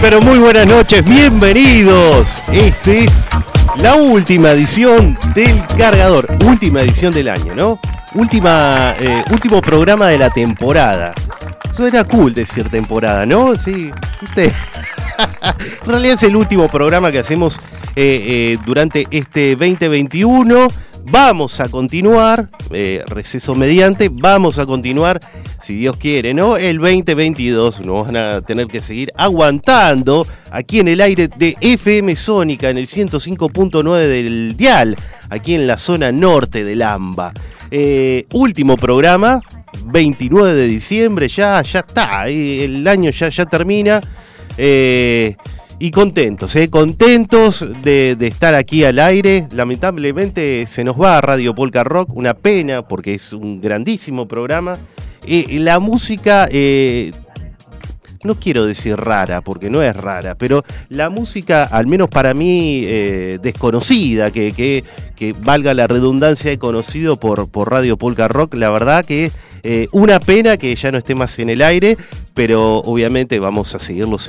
Pero muy buenas noches, bienvenidos. Este es la última edición del cargador, última edición del año, ¿no? Última, eh, último programa de la temporada. Suena cool decir temporada, ¿no? Sí, ¿viste? en realidad es el último programa que hacemos eh, eh, durante este 2021. Vamos a continuar, eh, receso mediante, vamos a continuar, si Dios quiere, ¿no? El 2022 nos van a tener que seguir aguantando aquí en el aire de FM Sónica, en el 105.9 del Dial, aquí en la zona norte del AMBA. Eh, último programa, 29 de diciembre, ya, ya está, eh, el año ya, ya termina. Y contentos, ¿eh? contentos de, estar aquí al aire. Lamentablemente se nos va a Radio Polka Rock, una pena porque es un grandísimo programa. Eh, la música, eh, no quiero decir rara porque no es rara, pero la música, al menos para mí, eh, desconocida, que, que- valga la redundancia de conocido por, por Radio Polka Rock, la verdad que eh, una pena que ya no esté más en el aire, pero obviamente vamos a seguirlos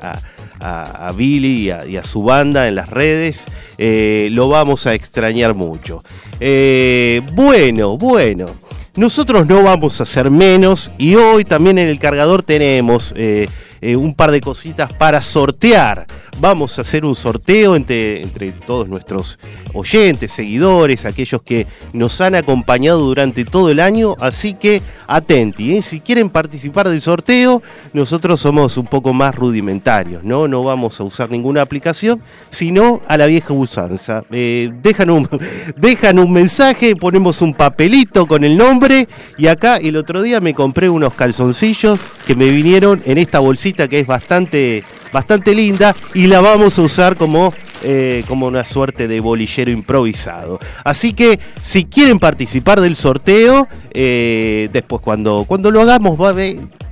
a, a- Billy y a, su banda en las redes. Eh, lo vamos a extrañar mucho. Eh, bueno, bueno. Nosotros no vamos a hacer menos y hoy también en el cargador tenemos eh, un par de cositas para sortear. Vamos a hacer un sorteo entre, entre todos nuestros oyentes, seguidores, aquellos que nos han acompañado durante todo el año. Así que atenti, ¿eh? si quieren participar del sorteo, nosotros somos un poco más rudimentarios, ¿no? No vamos a usar ninguna aplicación, sino a la vieja usanza. Eh, dejan, un, dejan un mensaje, ponemos un papelito con el nombre y acá el otro día me compré unos calzoncillos que me vinieron en esta bolsita que es bastante, bastante linda la vamos a usar como, eh, como una suerte de bolillero improvisado. Así que si quieren participar del sorteo, eh, después cuando, cuando lo hagamos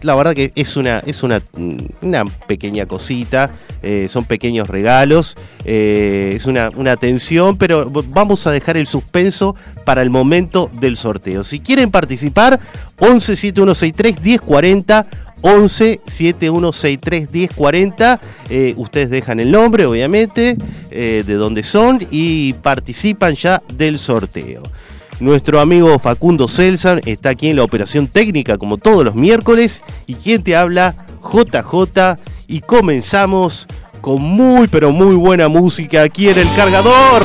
la verdad que es una, es una, una pequeña cosita, eh, son pequeños regalos, es una, una atención, pero vamos a dejar el suspenso para el momento del sorteo. Si quieren participar, 11 7163 1040 11 7163 1040. Eh, ustedes dejan el nombre, obviamente, eh, de dónde son y participan ya del sorteo. Nuestro amigo Facundo Celsan está aquí en la operación técnica como todos los miércoles y quien te habla, JJ, y comenzamos con muy pero muy buena música aquí en el cargador.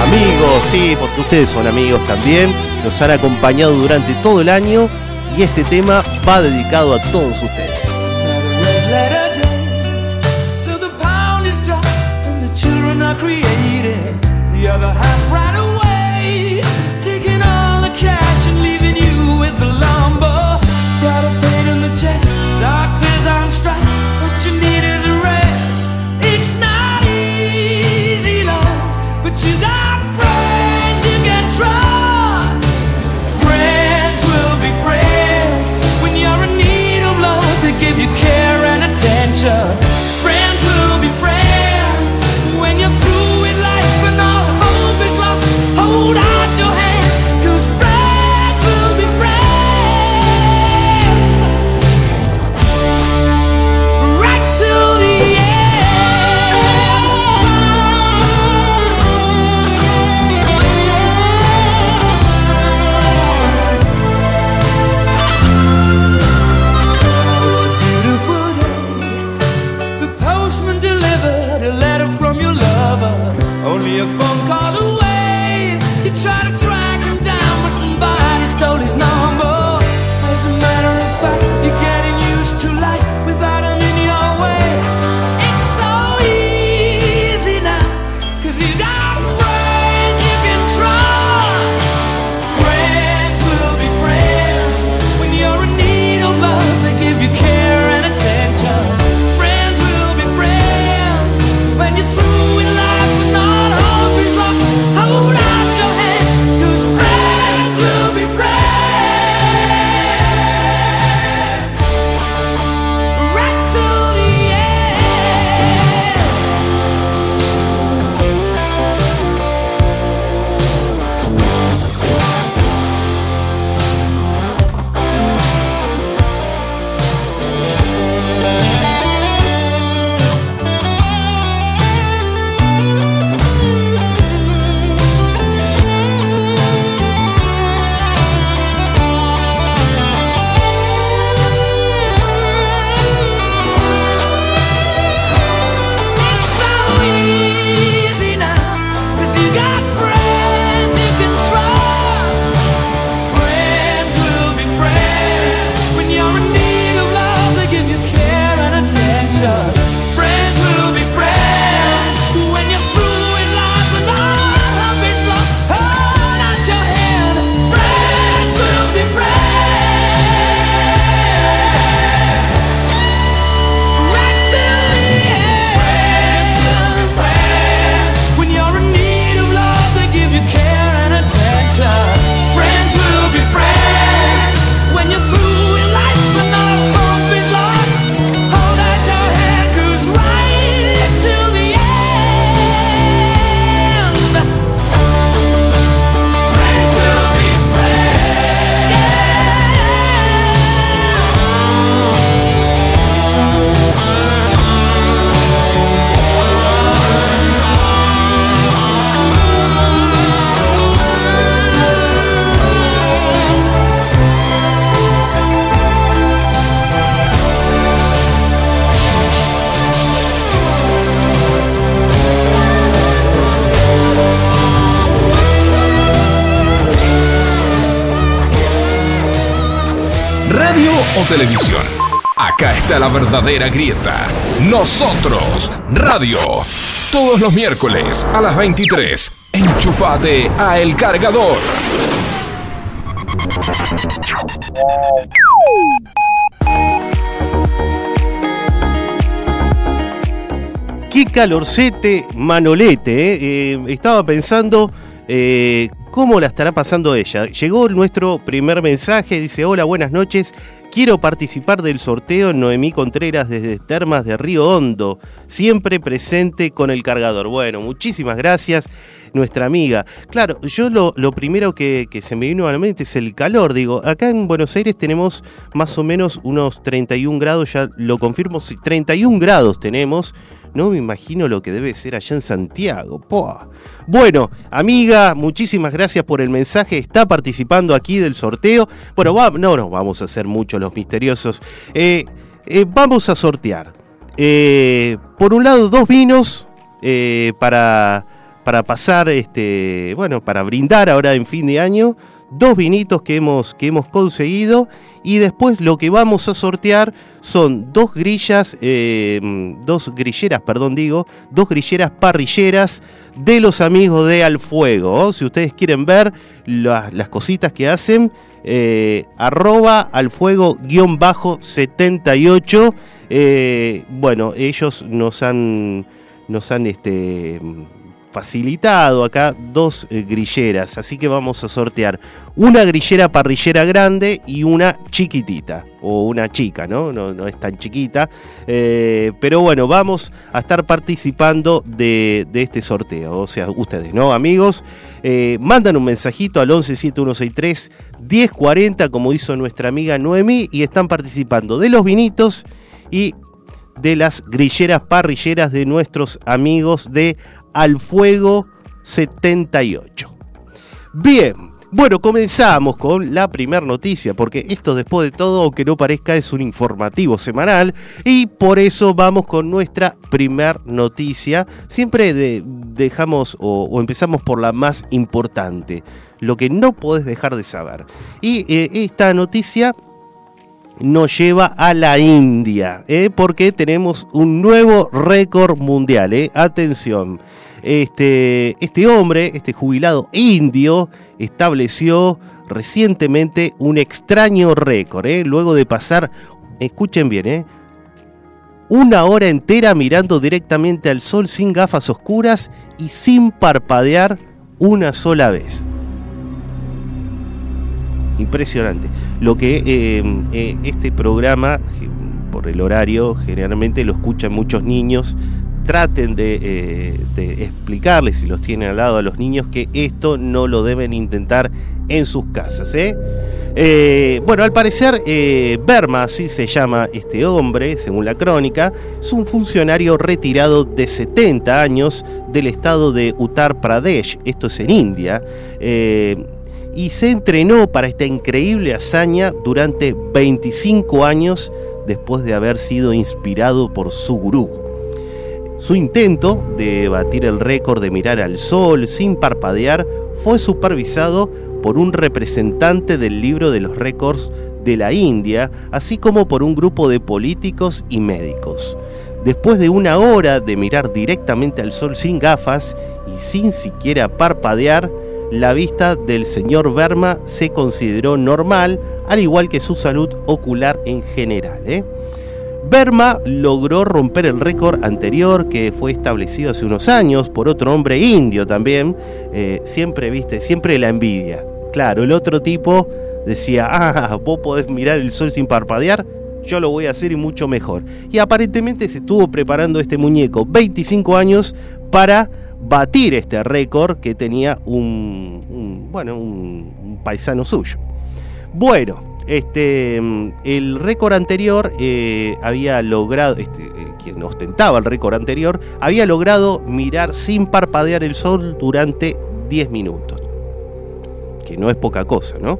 Amigos, sí, porque ustedes son amigos también, nos han acompañado durante todo el año y este tema va dedicado a todos ustedes. Televisión. Acá está la verdadera grieta. Nosotros, radio. Todos los miércoles a las 23. Enchufate a El Cargador. Qué calorcete manolete, ¿eh? Eh, estaba pensando eh, cómo la estará pasando ella. Llegó nuestro primer mensaje, dice, hola, buenas noches. Quiero participar del sorteo Noemí Contreras desde Termas de Río Hondo, siempre presente con el cargador. Bueno, muchísimas gracias nuestra amiga. Claro, yo lo, lo primero que, que, se me vino a la mente es el calor. Digo, acá en Buenos Aires tenemos más o menos unos 31 grados, ya lo confirmo, 31 grados tenemos. No me imagino lo que debe ser allá en Santiago. Bueno, amiga, muchísimas gracias por el mensaje. Está participando aquí del sorteo. Bueno, no nos vamos a hacer mucho los misteriosos. Eh, eh, vamos a sortear. Eh, por un lado, dos vinos para, para pasar, este, bueno, para brindar ahora en fin de año dos vinitos que hemos, que hemos conseguido y después lo que vamos a sortear son dos grillas, eh, dos grilleras, perdón digo, dos grilleras parrilleras de los amigos de Al Fuego. Si ustedes quieren ver las cositas que hacen, eh, arroba al fuego guion bajo 78. Eh, bueno, ellos nos han, nos han este, facilitado acá dos eh, grilleras, así que vamos a sortear una grillera parrillera grande y una chiquitita, o una chica, ¿no? No, es tan chiquita, eh, pero bueno, vamos a estar participando de, este sorteo, o sea, ustedes, ¿no? Amigos, eh, mandan un mensajito al 117163 1040, como hizo nuestra amiga Noemi, y están participando de los vinitos y de las grilleras parrilleras de nuestros amigos de al Fuego 78. Bien, bueno, comenzamos con la primera noticia, porque esto después de todo, aunque no parezca, es un informativo semanal y por eso vamos con nuestra primera noticia. Siempre dejamos o, empezamos por la más importante, lo que no podés dejar de saber. Y eh, esta noticia nos lleva a la India, ¿eh? porque tenemos un nuevo récord mundial. ¿eh? Atención, este, este hombre, este jubilado indio, estableció recientemente un extraño récord, ¿eh? luego de pasar, escuchen bien, una hora entera mirando directamente al sol sin gafas oscuras y sin parpadear una sola vez. Impresionante lo que eh, eh, este programa, por el horario, generalmente lo escuchan muchos niños. Traten de, eh, explicarles, si los tienen al lado a los niños, que esto no lo deben intentar en sus casas. bueno, al parecer, Berma, así se llama este hombre, según la crónica, es un funcionario retirado de 70 años del estado de Uttar Pradesh, esto es en India y se entrenó para esta increíble hazaña durante 25 años después de haber sido inspirado por su gurú. Su intento de batir el récord de mirar al sol sin parpadear fue supervisado por un representante del libro de los récords de la India, así como por un grupo de políticos y médicos. Después de una hora de mirar directamente al sol sin gafas y sin siquiera parpadear, la vista del señor Verma se consideró normal, al igual que su salud ocular en general. ¿eh? Verma logró romper el récord anterior que fue establecido hace unos años por otro hombre indio también. Eh, siempre, viste, siempre la envidia. Claro, el otro tipo decía, ah, vos podés mirar el sol sin parpadear, yo lo voy a hacer y mucho mejor. Y aparentemente se estuvo preparando este muñeco 25 años para batir este récord que tenía un, bueno, un, paisano suyo. Bueno, este, el récord anterior eh, había logrado, este, el quien ostentaba el récord anterior, había logrado mirar sin parpadear el sol durante 10 minutos. Que no es poca cosa, ¿no?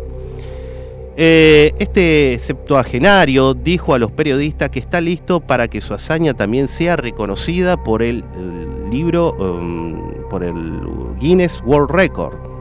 Eh, este septuagenario dijo a los periodistas que está listo para que su hazaña también sea reconocida por el, libro, um, por el Guinness World Record.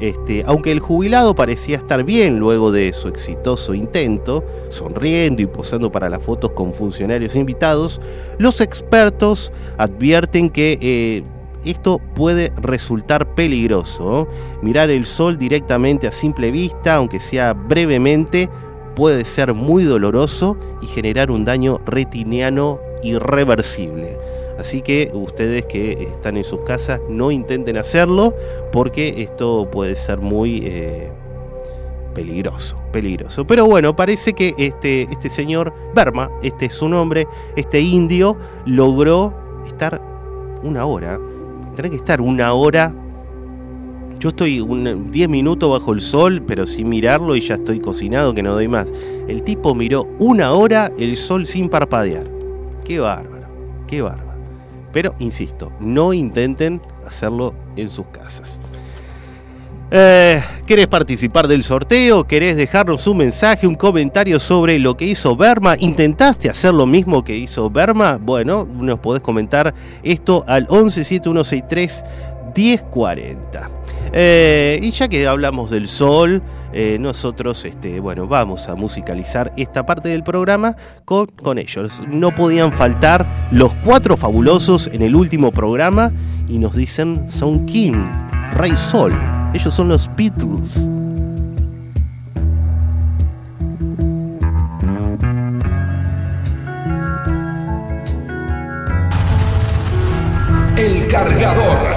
Este, aunque el jubilado parecía estar bien luego de su exitoso intento, sonriendo y posando para las fotos con funcionarios invitados, los expertos advierten que eh, esto puede resultar peligroso. Mirar el sol directamente a simple vista, aunque sea brevemente, puede ser muy doloroso y generar un daño retiniano irreversible. Así que ustedes que están en sus casas no intenten hacerlo porque esto puede ser muy eh, peligroso, peligroso. Pero bueno, parece que este, este señor Berma, este es su nombre, este indio, logró estar una hora. Tendrá que estar una hora. Yo estoy 10 minutos bajo el sol, pero sin mirarlo y ya estoy cocinado que no doy más. El tipo miró una hora el sol sin parpadear. Qué bárbaro, qué bárbaro. Pero, insisto, no intenten hacerlo en sus casas. Eh, ¿Querés participar del sorteo? ¿Querés dejarnos un mensaje, un comentario sobre lo que hizo Berma? ¿Intentaste hacer lo mismo que hizo Berma? Bueno, nos podés comentar esto al 117163 1040. Eh, y ya que hablamos del sol, eh, nosotros este, bueno, vamos a musicalizar esta parte del programa con, con ellos. No podían faltar los cuatro fabulosos en el último programa y nos dicen Son King, Rey Sol. Ellos son los Beatles. El cargador.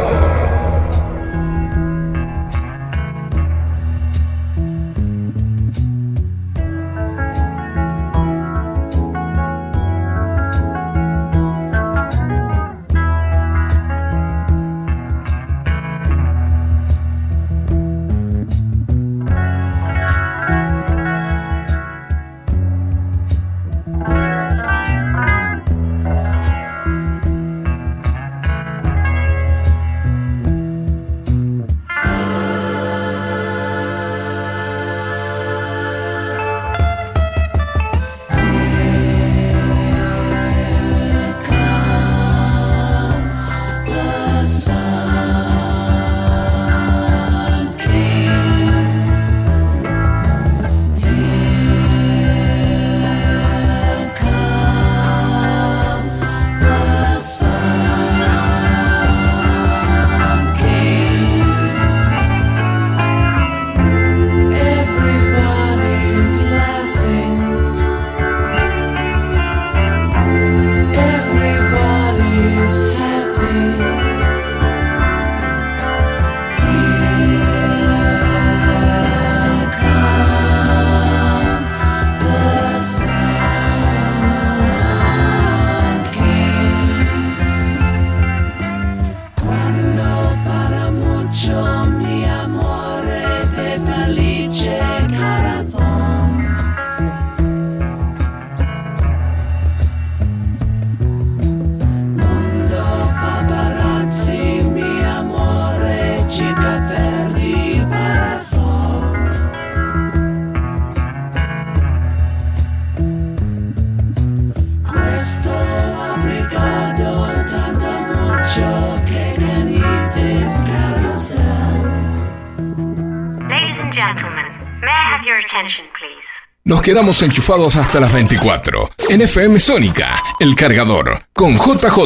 Quedamos enchufados hasta las 24. En FM Sónica, El Cargador, con JJ,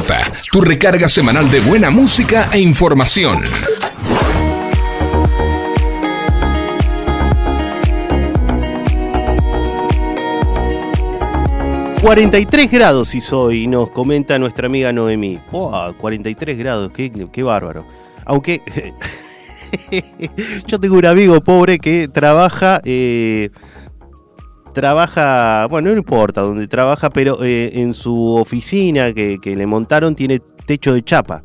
tu recarga semanal de buena música e información. ...43 grados hizo hoy, nos comenta nuestra amiga Noemí. ¡Wow! 43 grados, qué, qué bárbaro. Aunque... yo tengo un amigo pobre que trabaja... Eh, trabaja, bueno, no importa dónde trabaja, pero eh, en su oficina que, le montaron tiene techo de chapa.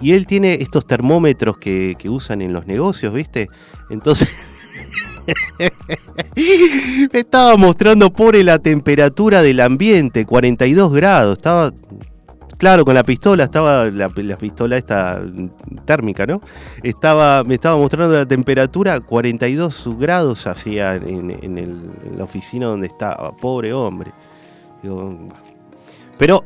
Y él tiene estos termómetros que, usan en los negocios, ¿viste? Entonces... me estaba mostrando por la temperatura del ambiente, 42 grados. Estaba Claro, con la pistola, estaba la, pistola esta térmica, ¿no? Estaba, me estaba mostrando la temperatura, 42 grados hacía en, la oficina donde estaba, pobre hombre. pero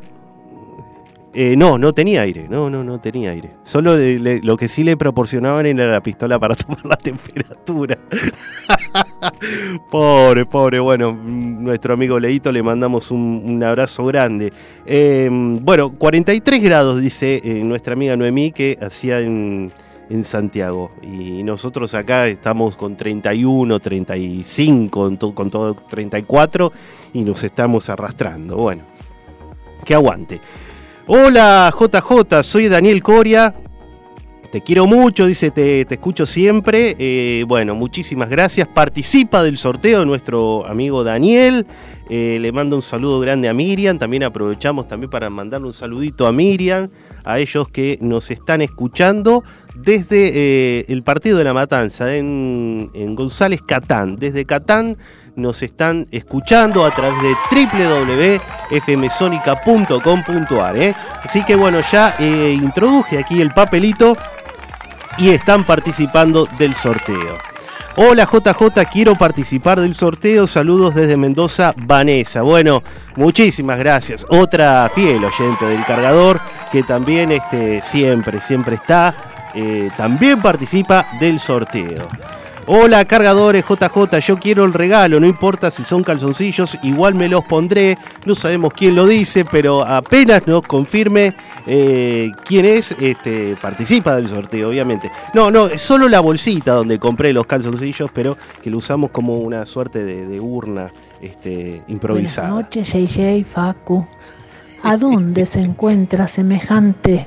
Eh, no, no tenía aire, no, no, no tenía aire. Solo lo que sí le proporcionaban era la pistola para tomar la temperatura. pobre, pobre, bueno, nuestro amigo Leito le mandamos un, abrazo grande. Eh, bueno, 43 grados, dice eh, nuestra amiga Noemí, que hacía en, en Santiago. Y nosotros acá estamos con 31, 35, con to- con todo 34 y nos estamos arrastrando. Bueno, que aguante. Hola JJ, soy Daniel Coria. Te quiero mucho, dice, te, te escucho siempre. Eh, bueno, muchísimas gracias. Participa del sorteo nuestro amigo Daniel. Eh, le mando un saludo grande a Miriam. También aprovechamos también para mandarle un saludito a Miriam, a ellos que nos están escuchando desde eh, el partido de la Matanza en, en González Catán. Desde Catán nos están escuchando a través de www.fmsonica.com.ar. ¿eh? Así que bueno, ya eh, introduje aquí el papelito y están participando del sorteo. Hola JJ, quiero participar del sorteo. Saludos desde Mendoza, Vanessa. Bueno, muchísimas gracias. Otra fiel oyente del cargador que también este, siempre, siempre está. eh, también participa del sorteo. Hola cargadores JJ, yo quiero el regalo, no importa si son calzoncillos, igual me los pondré, no sabemos quién lo dice, pero apenas nos confirme eh, quién es, este, participa del sorteo, obviamente. No, no, solo la bolsita donde compré los calzoncillos, pero que lo usamos como una suerte de, de urna este, improvisada. Buenas noches, JJ, Facu. ¿A dónde se encuentra semejante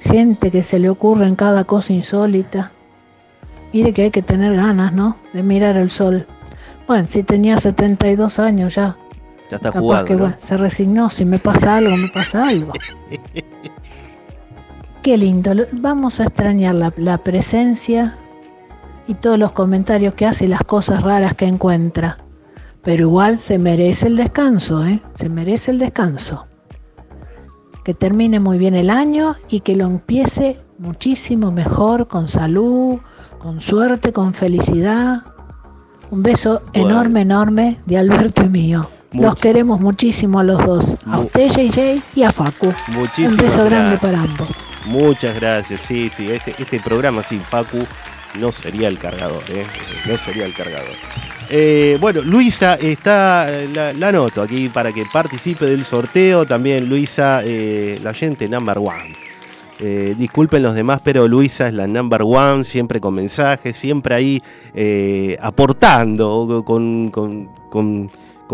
gente que se le ocurre en cada cosa insólita? Mire que hay que tener ganas, ¿no? De mirar el sol. Bueno, si tenía 72 años ya. Ya está capaz jugado. que ¿no? bueno, se resignó. Si me pasa algo, me pasa algo. Qué lindo. Vamos a extrañar la, la presencia y todos los comentarios que hace y las cosas raras que encuentra. Pero igual se merece el descanso, ¿eh? Se merece el descanso. Que termine muy bien el año y que lo empiece muchísimo mejor, con salud, con suerte, con felicidad. Un beso Bueno. enorme, enorme de Alberto y mío. Los queremos muchísimo a los dos. A Mu- usted, JJ, y a Facu. Muchísimas Un beso grande gracias. para ambos. Muchas gracias, sí, sí, este, este programa sin Facu no sería el cargador, ¿eh? No sería el cargador. Eh, bueno, Luisa está, la, la anoto aquí para que participe del sorteo. También Luisa, eh, la oyente number one. Eh, disculpen los demás, pero Luisa es la number one, siempre con mensajes, siempre ahí eh, aportando con,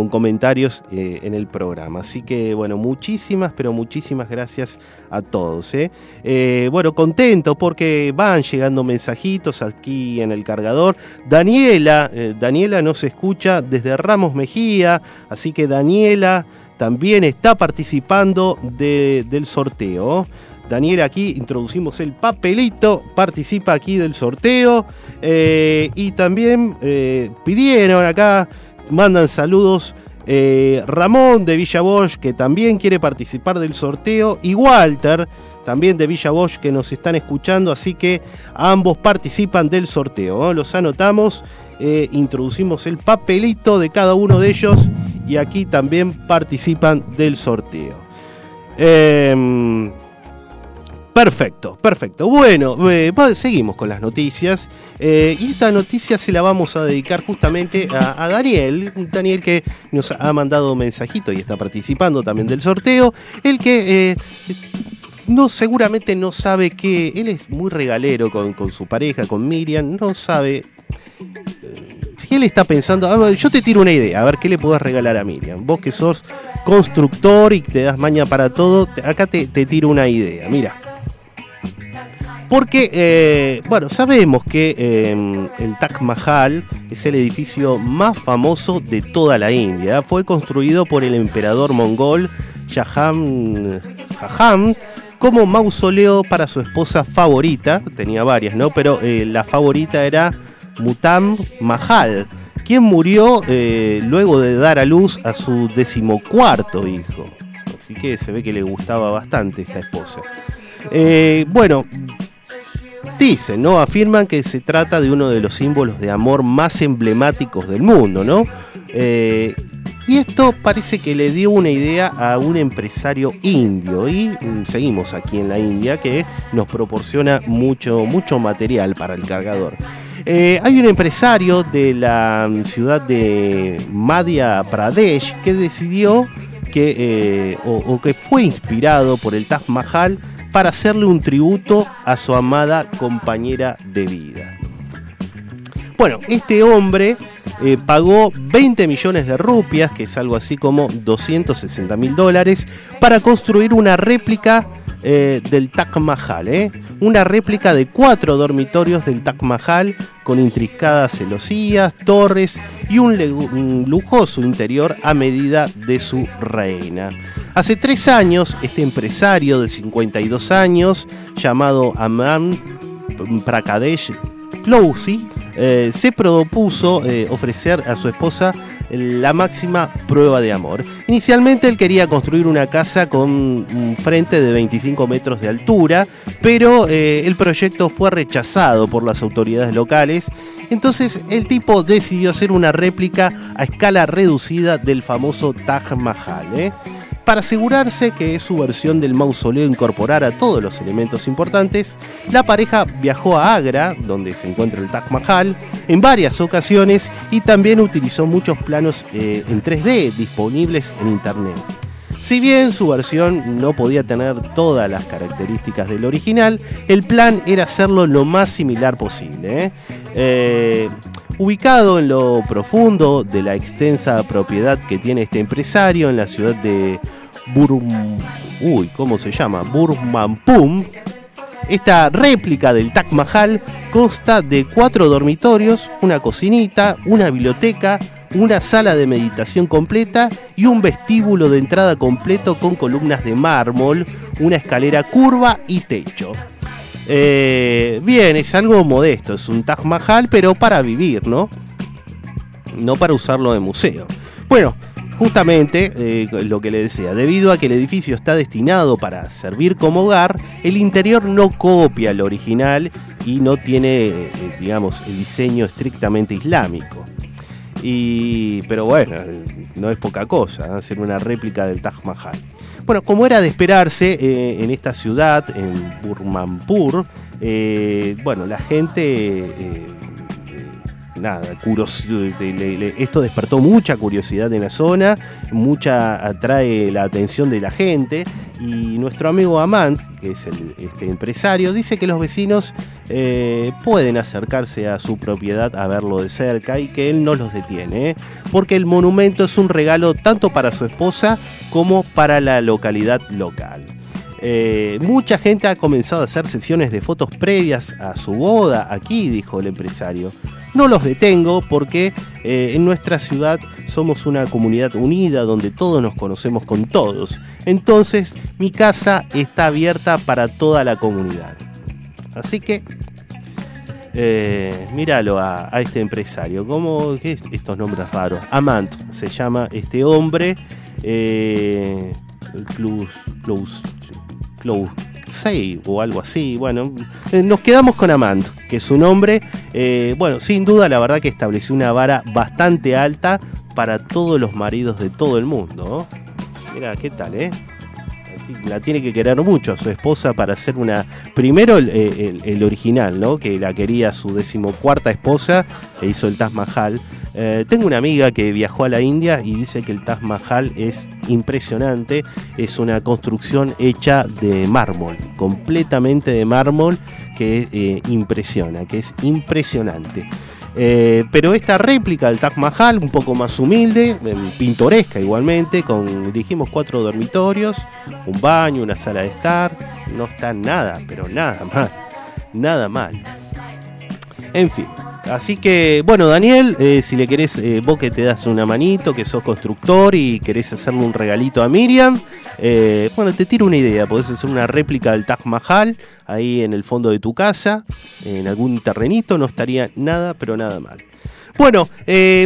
comentarios eh, en el programa. Así que, bueno, muchísimas, pero muchísimas gracias a todos. bueno, contento porque van llegando mensajitos aquí en el cargador. Daniela, Daniela nos escucha desde Ramos Mejía, así que Daniela también está participando de- del sorteo. Daniela, aquí introducimos el papelito, participa aquí del sorteo eh, y también eh, pidieron acá, mandan saludos. eh, Ramón de Villa Bosch, que también quiere participar del sorteo, y Walter, también de Villa Bosch, que nos están escuchando, así que ambos participan del sorteo. Los anotamos, introducimos el papelito de cada uno de ellos y aquí también participan del sorteo. Em, Perfecto, perfecto. Bueno, eh, seguimos con las noticias. eh, y esta noticia se la vamos a dedicar justamente a, Daniel. Daniel que nos ha mandado un mensajito y está participando también del sorteo. El que eh, no seguramente no sabe que él es muy regalero con, su pareja, con Miriam. No sabe. Si él está pensando, yo te tiro una idea, a ver qué le podés regalar a Miriam. Vos que sos constructor y te das maña para todo, acá te tiro una idea. Mira. Porque, eh, bueno, sabemos que eh, el Taj Mahal es el edificio más famoso de toda la India. Fue construido por el emperador mongol Jahan, Jahan como mausoleo para su esposa favorita. Tenía varias, ¿no? Pero eh, la favorita era Mutam Mahal, quien murió eh, luego de dar a luz a su decimocuarto hijo. Así que se ve que le gustaba bastante esta esposa. Bueno, dicen, ¿no? Afirman que se trata de uno de los símbolos de amor más emblemáticos del mundo, ¿no? Eh, Y esto parece que le dio una idea a un empresario indio. Y mm, seguimos aquí en la India que nos proporciona mucho, mucho material para el cargador. Eh, hay un empresario de la mm, ciudad de Madhya Pradesh que decidió que, eh, o, o que fue inspirado por el Taj Mahal para hacerle un tributo a su amada compañera de vida. Bueno, este hombre eh, pagó 20 millones de rupias, que es algo así como 260 mil dólares, para construir una réplica eh, del Taj Mahal, ¿eh? una réplica de cuatro dormitorios del Taj Mahal con intrincadas celosías, torres y un, lujoso interior a medida de su reina. Hace tres años, este empresario de 52 años, llamado Aman Prakadesh Clousi, eh, se propuso eh, ofrecer a su esposa la máxima prueba de amor. Inicialmente él quería construir una casa con un frente de 25 metros de altura, pero eh, el proyecto fue rechazado por las autoridades locales. Entonces el tipo decidió hacer una réplica a escala reducida del famoso Taj Mahal. Para asegurarse que su versión del mausoleo incorporara todos los elementos importantes, la pareja viajó a Agra, donde se encuentra el Taj Mahal, en varias ocasiones y también utilizó muchos planos eh, en 3D disponibles en internet. Si bien su versión no podía tener todas las características del original, el plan era hacerlo lo más similar posible. ¿eh? Eh, ubicado en lo profundo de la extensa propiedad que tiene este empresario en la ciudad de Burm... Uy, ¿cómo se llama? Burmanpum. Esta réplica del Taj Mahal consta de cuatro dormitorios, una cocinita, una biblioteca, una sala de meditación completa y un vestíbulo de entrada completo con columnas de mármol, una escalera curva y techo. Eh, bien, es algo modesto, es un Taj Mahal, pero para vivir, ¿no? No para usarlo de museo. Bueno, justamente eh, lo que le decía, debido a que el edificio está destinado para servir como hogar, el interior no copia el original y no tiene, eh, digamos, el diseño estrictamente islámico. Y, pero bueno, no es poca cosa hacer una réplica del Taj Mahal. Bueno, como era de esperarse eh, en esta ciudad, en Burmanpur, eh, bueno, la gente, eh, nada, esto despertó mucha curiosidad en la zona, mucha atrae la atención de la gente y nuestro amigo Amant, que es el este empresario, dice que los vecinos eh, pueden acercarse a su propiedad a verlo de cerca y que él no los detiene, ¿eh? porque el monumento es un regalo tanto para su esposa como para la localidad local. Eh, mucha gente ha comenzado a hacer sesiones de fotos previas a su boda aquí, dijo el empresario. No los detengo porque eh, en nuestra ciudad somos una comunidad unida donde todos nos conocemos con todos. Entonces mi casa está abierta para toda la comunidad. Así que eh, míralo a, este empresario. ¿Cómo qué es estos nombres raros? Amant se llama este hombre. Eh, Clus, Clus, Clus Say o algo así. Bueno, eh, nos quedamos con Amant, que es su nombre. Eh, bueno, sin duda, la verdad que estableció una vara bastante alta para todos los maridos de todo el mundo. Mira, ¿qué tal, eh? la tiene que querer mucho a su esposa para hacer una. Primero el, el- el original, ¿no? Que la quería su decimocuarta esposa e hizo el Taj Mahal. Eh, tengo una amiga que viajó a la India y dice que el Taj Mahal es impresionante. Es una construcción hecha de mármol, completamente de mármol, que eh, impresiona, que es impresionante. Eh, pero esta réplica del Taj Mahal, un poco más humilde, pintoresca igualmente, con, dijimos, cuatro dormitorios, un baño, una sala de estar, no está nada, pero nada mal, nada mal. En fin, así que, bueno, Daniel, eh, si le querés, eh, vos que te das una manito, que sos constructor y querés hacerle un regalito a Miriam, eh, bueno, te tiro una idea, podés hacer una réplica del Taj Mahal ahí en el fondo de tu casa, en algún terrenito, no estaría nada, pero nada mal. Bueno,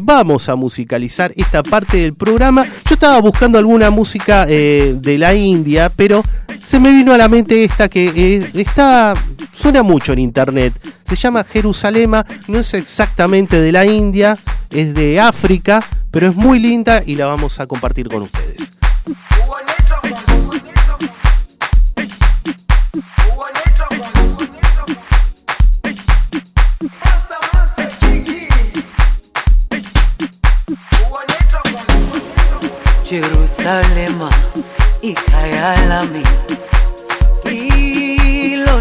vamos a musicalizar esta parte del programa. Yo estaba buscando alguna música de la India, pero se me vino a la mente esta que está Suena mucho en internet. Se llama Jerusalema, no es exactamente de la India, es de África, pero es muy linda y la vamos a compartir con ustedes. Jerusalema, hija de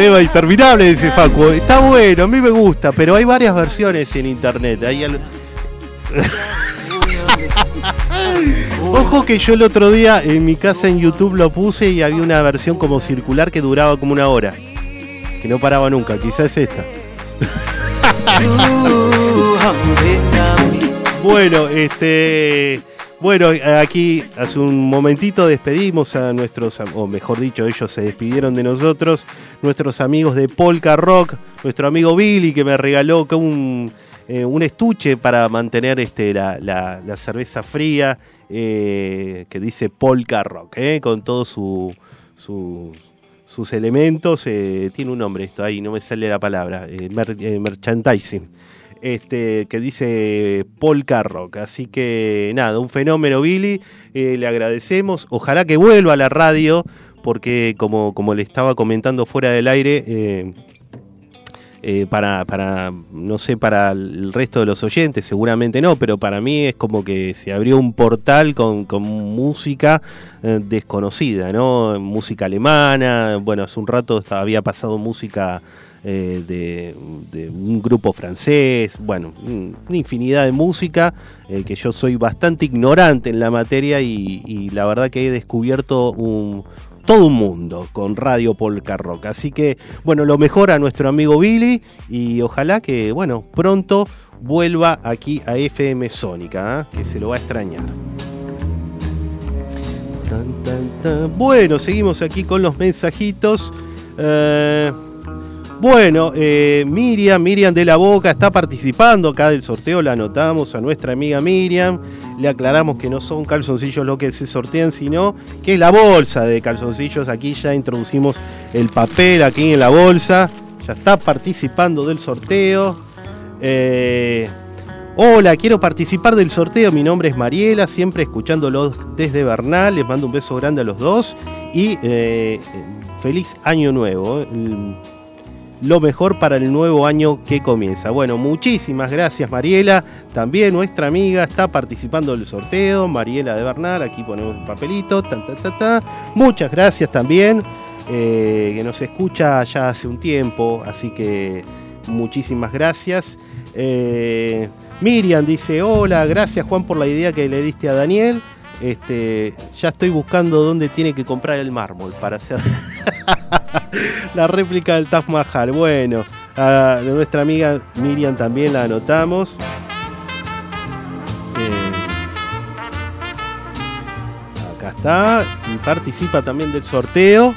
tema interminable, dice Facu. Está bueno, a mí me gusta, pero hay varias versiones en internet. Ojo que yo el otro día en mi casa en YouTube lo puse y había una versión como circular que duraba como una hora. Que no paraba nunca, quizás es esta. bueno, este. Bueno, aquí hace un momentito despedimos a nuestros, o mejor dicho, ellos se despidieron de nosotros, nuestros amigos de Polka Rock, nuestro amigo Billy que me regaló un, eh, un estuche para mantener este, la, cerveza fría eh, que dice Polka Rock, eh, con todos su, su- sus elementos. tiene un nombre esto ahí, no me sale la palabra, mer- merchandising este, que dice Polka Rock. Así que nada, un fenómeno Billy, eh, le agradecemos. Ojalá que vuelva a la radio, porque como, como le estaba comentando fuera del aire, eh, eh, para, para, no sé, para el resto de los oyentes, seguramente no, pero para mí es como que se abrió un portal con, con música desconocida, ¿no? Música alemana, bueno, hace un rato había pasado música eh, de, un grupo francés, bueno, un- una infinidad de música, eh, que yo soy bastante ignorante en la materia y, la verdad que he descubierto todo un mundo con Radio Polka Rock. Así que, bueno, lo mejor a nuestro amigo Billy y ojalá que, bueno, pronto vuelva aquí a FM Sónica, ¿ah? que se lo va a extrañar. Bueno, seguimos aquí con los mensajitos. Eh, bueno, eh, Miriam, Miriam de la Boca está participando acá del sorteo, la anotamos a nuestra amiga Miriam, le aclaramos que no son calzoncillos lo que se sortean, sino que es la bolsa de calzoncillos, aquí ya introducimos el papel aquí en la bolsa, ya está participando del sorteo. Eh, Hola, quiero participar del sorteo. Mi nombre es Mariela, siempre escuchándolos desde Bernal. Les mando un beso grande a los dos y eh, feliz año nuevo. Lo mejor para el nuevo año que comienza. Bueno, muchísimas gracias Mariela. También nuestra amiga está participando del sorteo. Mariela de Bernal, aquí ponemos el papelito. ta, ta, ta. Muchas gracias también. eh, que nos escucha ya hace un tiempo. Así que muchísimas gracias. Eh, Miriam dice, hola, gracias Juan por la idea que le diste a Daniel. Este, ya estoy buscando dónde tiene que comprar el mármol para hacer la réplica del Taj Mahal. Bueno, a nuestra amiga Miriam también la anotamos. Eh, acá está. Y participa también del sorteo.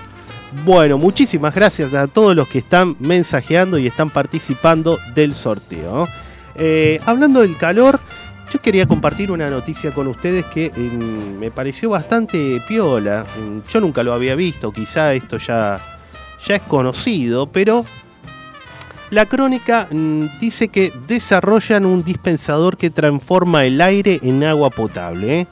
Bueno, muchísimas gracias a todos los que están mensajeando y están participando del sorteo. Eh, hablando del calor, yo quería compartir una noticia con ustedes que eh, me pareció bastante piola. Yo nunca lo había visto, quizá esto ya, ya es conocido, pero la crónica mm, dice que desarrollan un dispensador que transforma el aire en agua potable. ¿eh?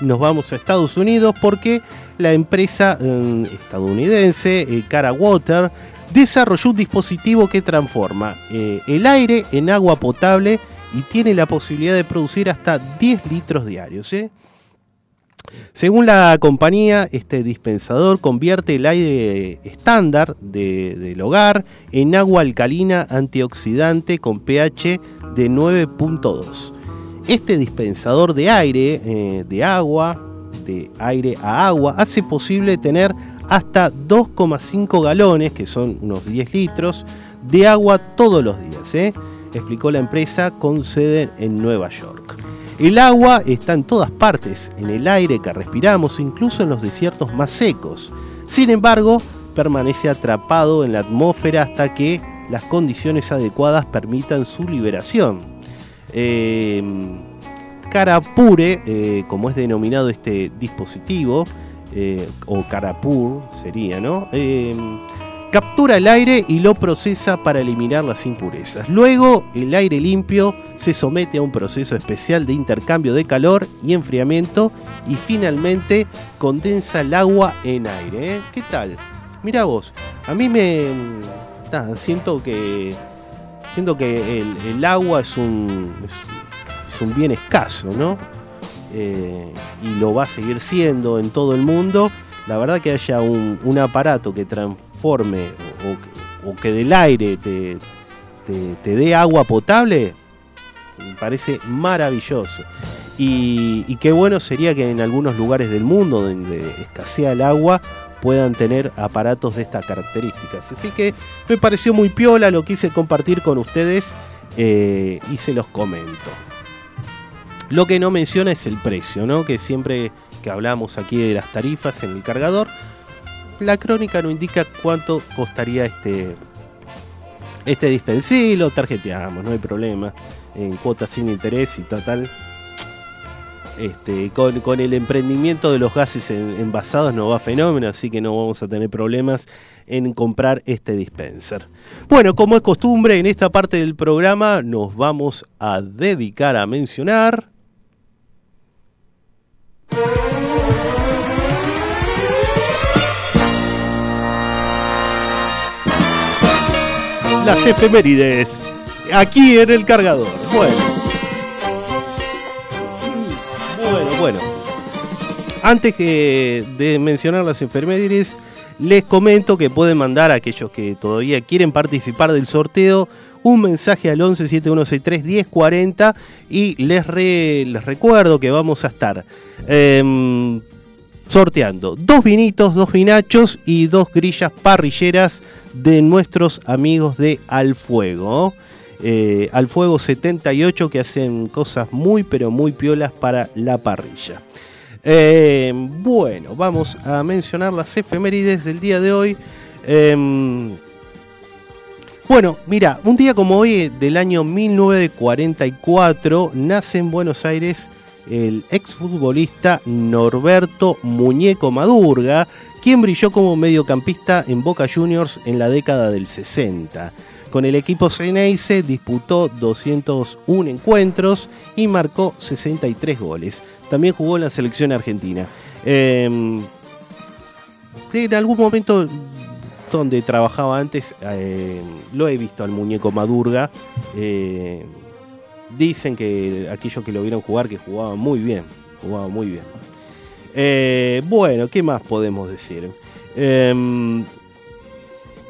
Nos vamos a Estados Unidos porque la empresa mm, estadounidense eh, Cara Water desarrolló un dispositivo que transforma eh, el aire en agua potable y tiene la posibilidad de producir hasta 10 litros diarios. Según la compañía, este dispensador convierte el aire estándar de- del hogar en agua alcalina antioxidante con pH de 9.2. Este dispensador de aire, eh, de agua, de aire a agua, hace posible tener hasta 2,5 galones, que son unos 10 litros, de agua todos los días, ¿eh? explicó la empresa con sede en Nueva York. El agua está en todas partes, en el aire que respiramos, incluso en los desiertos más secos. Sin embargo, permanece atrapado en la atmósfera hasta que las condiciones adecuadas permitan su liberación. Eh, Carapure, como es denominado este dispositivo, eh, o Carapur sería, ¿no? Captura el aire y lo procesa para eliminar las impurezas. Luego, el aire limpio se somete a un proceso especial de intercambio de calor y enfriamiento y finalmente condensa el agua en aire. ¿eh? ¿Qué tal? Mira vos, a mí me... siento que... Siento que el, agua es un, es un bien escaso, ¿no? Eh, y lo va a seguir siendo en todo el mundo. La verdad que haya un, aparato que transforme o, que- del aire te, dé agua potable, me parece maravilloso. Y, y qué bueno sería que en algunos lugares del mundo donde escasea el agua puedan tener aparatos de estas características. Así que me pareció muy piola, lo quise compartir con ustedes eh, y se los comento. Lo que no menciona es el precio, ¿no? Que siempre que hablamos aquí de las tarifas en el cargador, la crónica no indica cuánto costaría este, este tarjeteamos, no hay problema, en cuotas sin interés y total. Este, con, con el emprendimiento de los gases en- envasados no va fenómeno, así que no vamos a tener problemas en comprar este dispenser. Bueno, como es costumbre, en esta parte del programa nos vamos a dedicar a mencionar las efemérides aquí en el cargador. Bueno. Bueno, bueno. Antes de mencionar las efemérides, les comento que pueden mandar a aquellos que todavía quieren participar del sorteo un mensaje al 11 7163 1040 y les, les recuerdo que vamos a estar em, sorteando dos vinitos, dos vinachos y dos grillas parrilleras de nuestros amigos de Al Fuego. Eh, Al Fuego 78 que hacen cosas muy pero muy piolas para la parrilla. Eh, bueno, vamos a mencionar las efemérides del día de hoy. Em, bueno, mira, un día como hoy del año 1944 nace en Buenos Aires el exfutbolista Norberto Muñeco Madurga, quien brilló como mediocampista en Boca Juniors en la década del 60. Con el equipo Ceneice disputó 201 encuentros y marcó 63 goles. También jugó en la selección argentina. Eh, en algún momento donde trabajaba antes, eh, lo he visto al muñeco Madurga. Eh, dicen que aquellos que lo vieron jugar, que jugaba muy bien. Jugaba muy bien. Eh, bueno, ¿qué más podemos decir? Em,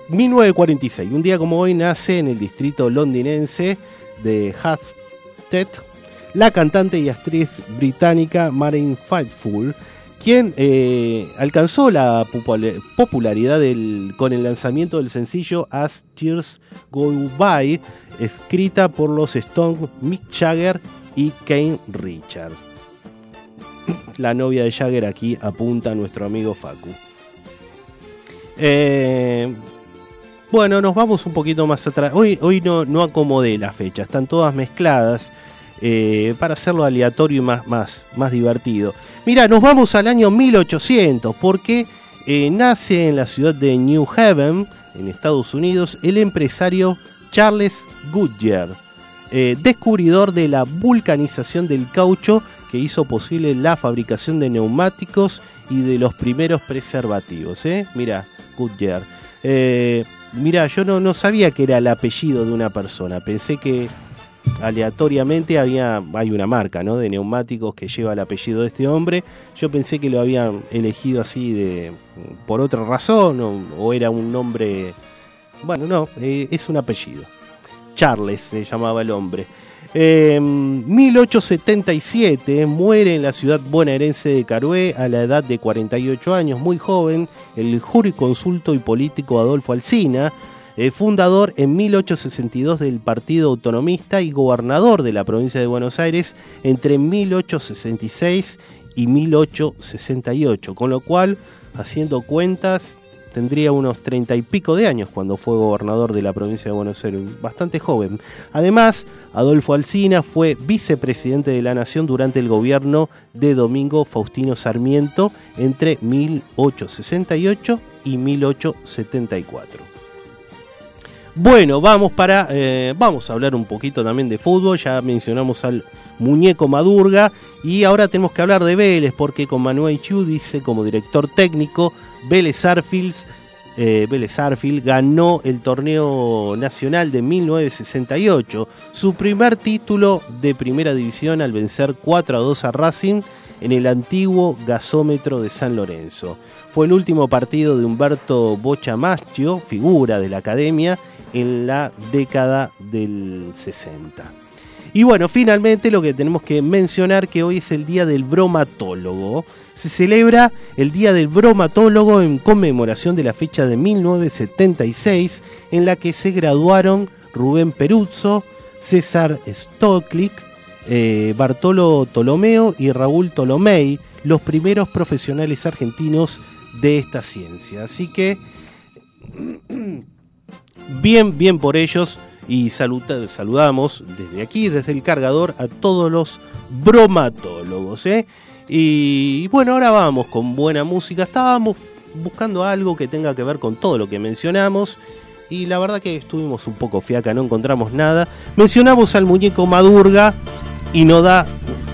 1946, un día como hoy nace en el distrito londinense de Hampstead la cantante y actriz británica Marin Faithfull, quien eh, alcanzó la popula- popularidad con el lanzamiento del sencillo As Tears Go By, escrita por los Stones Mick Jagger y Kane Richard. La novia de Jagger aquí apunta a nuestro amigo Facu. Eh, bueno, nos vamos un poquito más atrás. Hoy, no, no acomodé las fechas, están todas mezcladas eh, para hacerlo aleatorio y más, más, más divertido. Mira, nos vamos al año 1800 porque eh, nace en la ciudad de New Haven, en Estados Unidos, el empresario Charles Goodyear, descubridor de la vulcanización del caucho que hizo posible la fabricación de neumáticos y de los primeros preservativos. ¿eh? Mira, Goodyear. Eh, mira, yo no, no sabía que era el apellido de una persona. Pensé que aleatoriamente había hay una marca ¿no? de neumáticos que lleva el apellido de este hombre. Yo pensé que lo habían elegido así de por otra razón o, era un nombre. Bueno, no, eh, es un apellido. Charles se llamaba el hombre. Eh, 1877 muere en la ciudad bonaerense de Carué a la edad de 48 años, muy joven, el jurisconsulto y político Adolfo Alsina, eh, fundador en 1862 del Partido Autonomista y gobernador de la provincia de Buenos Aires entre 1866 y 1868, con lo cual, haciendo cuentas, tendría unos treinta y pico de años cuando fue gobernador de la provincia de Buenos Aires, bastante joven. Además, Adolfo Alsina fue vicepresidente de la Nación durante el gobierno de Domingo Faustino Sarmiento entre 1868 y 1874. Bueno, vamos para. eh, vamos a hablar un poquito también de fútbol. Ya mencionamos al muñeco Madurga. Y ahora tenemos que hablar de Vélez, porque con Manuel Giudice como director técnico, Vélez Arfield, eh, Arfield ganó el torneo nacional de 1968, su primer título de primera división al vencer 4 a 2 a Racing en el antiguo gasómetro de San Lorenzo. Fue el último partido de Humberto Bochamastio, figura de la academia, en la década del 60. Y bueno, finalmente lo que tenemos que mencionar que hoy es el Día del Bromatólogo. Se celebra el Día del Bromatólogo en conmemoración de la fecha de 1976 en la que se graduaron Rubén Peruzzo, César Stoklik, eh, Bartolo Tolomeo y Raúl Tolomei, los primeros profesionales argentinos de esta ciencia. Así que, bien, bien por ellos y saluda- saludamos desde aquí, desde el cargador, a todos los bromatólogos. ¿eh? Y bueno, ahora vamos con buena música. Estábamos buscando algo que tenga que ver con todo lo que mencionamos. Y la verdad que estuvimos un poco fiaca, no encontramos nada. Mencionamos al muñeco Madurga y no da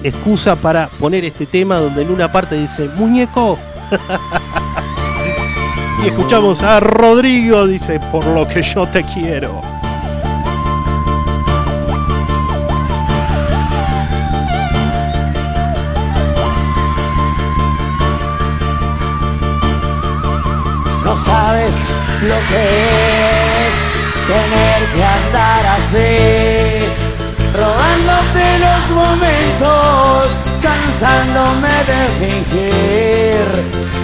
excusa para poner este tema donde en una parte dice muñeco. y escuchamos a Rodrigo, dice, por lo que yo te quiero. Sabes lo que es tener que andar así, robándote los momentos, cansándome de fingir.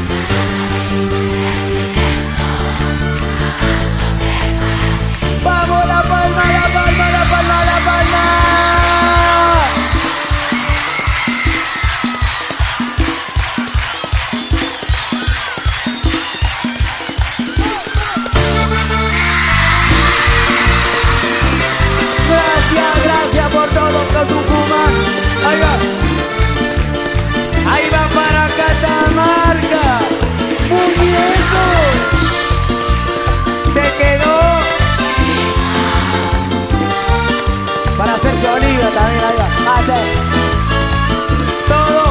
Todo, Tucumán. Ahí va. Ahí va para Catamarca. Muñeco. Te quedó. Para Sergio Oliva también, ahí va. Mate. Todo.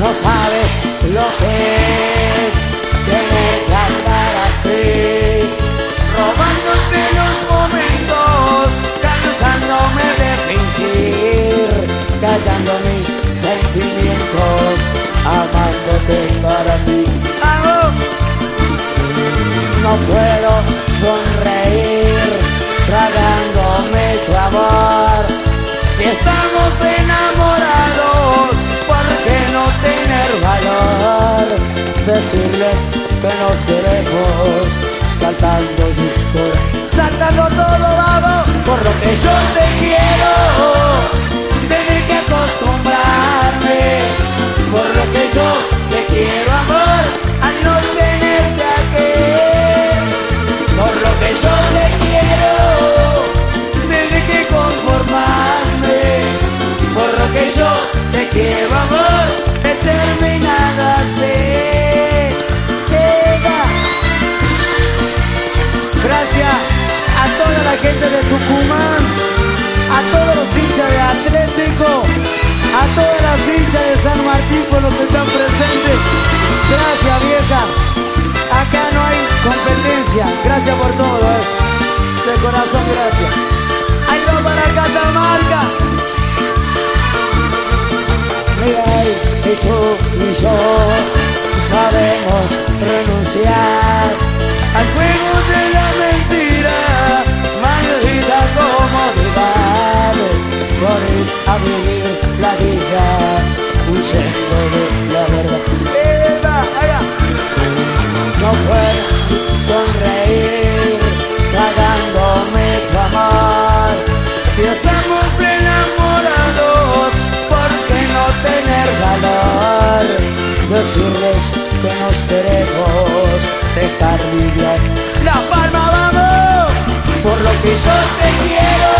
No sabes lo que es No puedo sonreír, tragándome tu amor. Si estamos enamorados, ¿por qué no tener valor? Decirles que nos queremos saltando disco, saltando todo vamos por lo que yo te quiero. Gracias por todo, eh. de corazón gracias. Ahí va para Catamarca. Mira y tú y yo sabemos renunciar al juego de la mentira, maldita comodidad, por ir a vivir la vida, valor? Decirles que nos queremos dejar vivir La palma vamos Por lo que yo te quiero.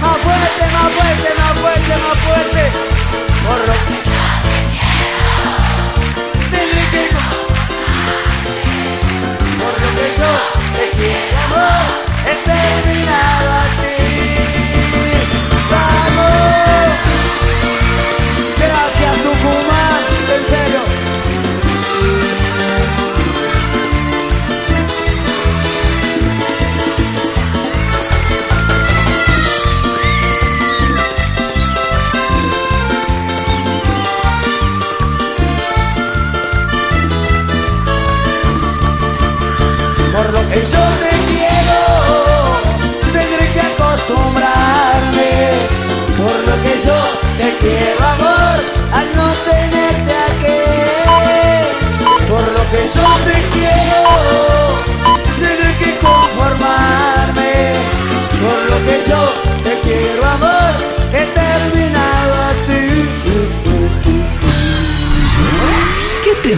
Más fuerte, más fuerte, más fuerte, más fuerte. Por lo que yo te quiero. Que Por lo que yo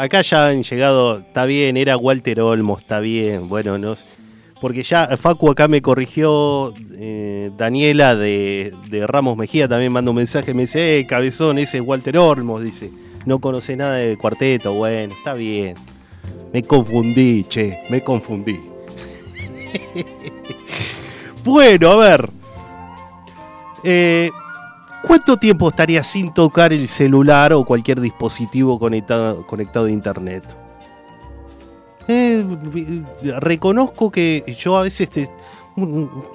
Acá ya han llegado, está bien, era Walter Olmos, está bien. Bueno, no, porque ya Facu acá me corrigió, eh, Daniela de, de, Ramos Mejía también manda un mensaje, me dice, eh, cabezón, ese es Walter Olmos, dice, no conoce nada de cuarteto, bueno, está bien. Me confundí, che, me confundí. bueno, a ver. Eh, ¿Cuánto tiempo estaría sin tocar el celular o cualquier dispositivo conectado, conectado a internet? Eh, reconozco que yo a veces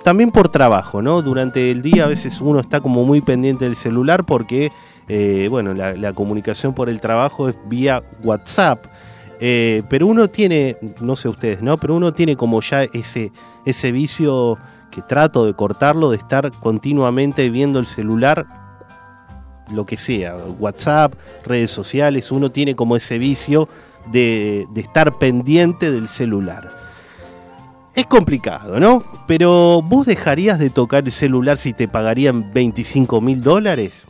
también por trabajo, ¿no? Durante el día a veces uno está como muy pendiente del celular porque, eh, bueno, la, comunicación por el trabajo es vía WhatsApp. Eh, pero uno tiene, no sé ustedes, ¿no? Pero uno tiene como ya ese, ese vicio que trato de cortarlo, de estar continuamente viendo el celular, lo que sea, WhatsApp, redes sociales, uno tiene como ese vicio de, estar pendiente del celular. Es complicado, ¿no? Pero vos dejarías de tocar el celular si te pagarían 25 mil dólares.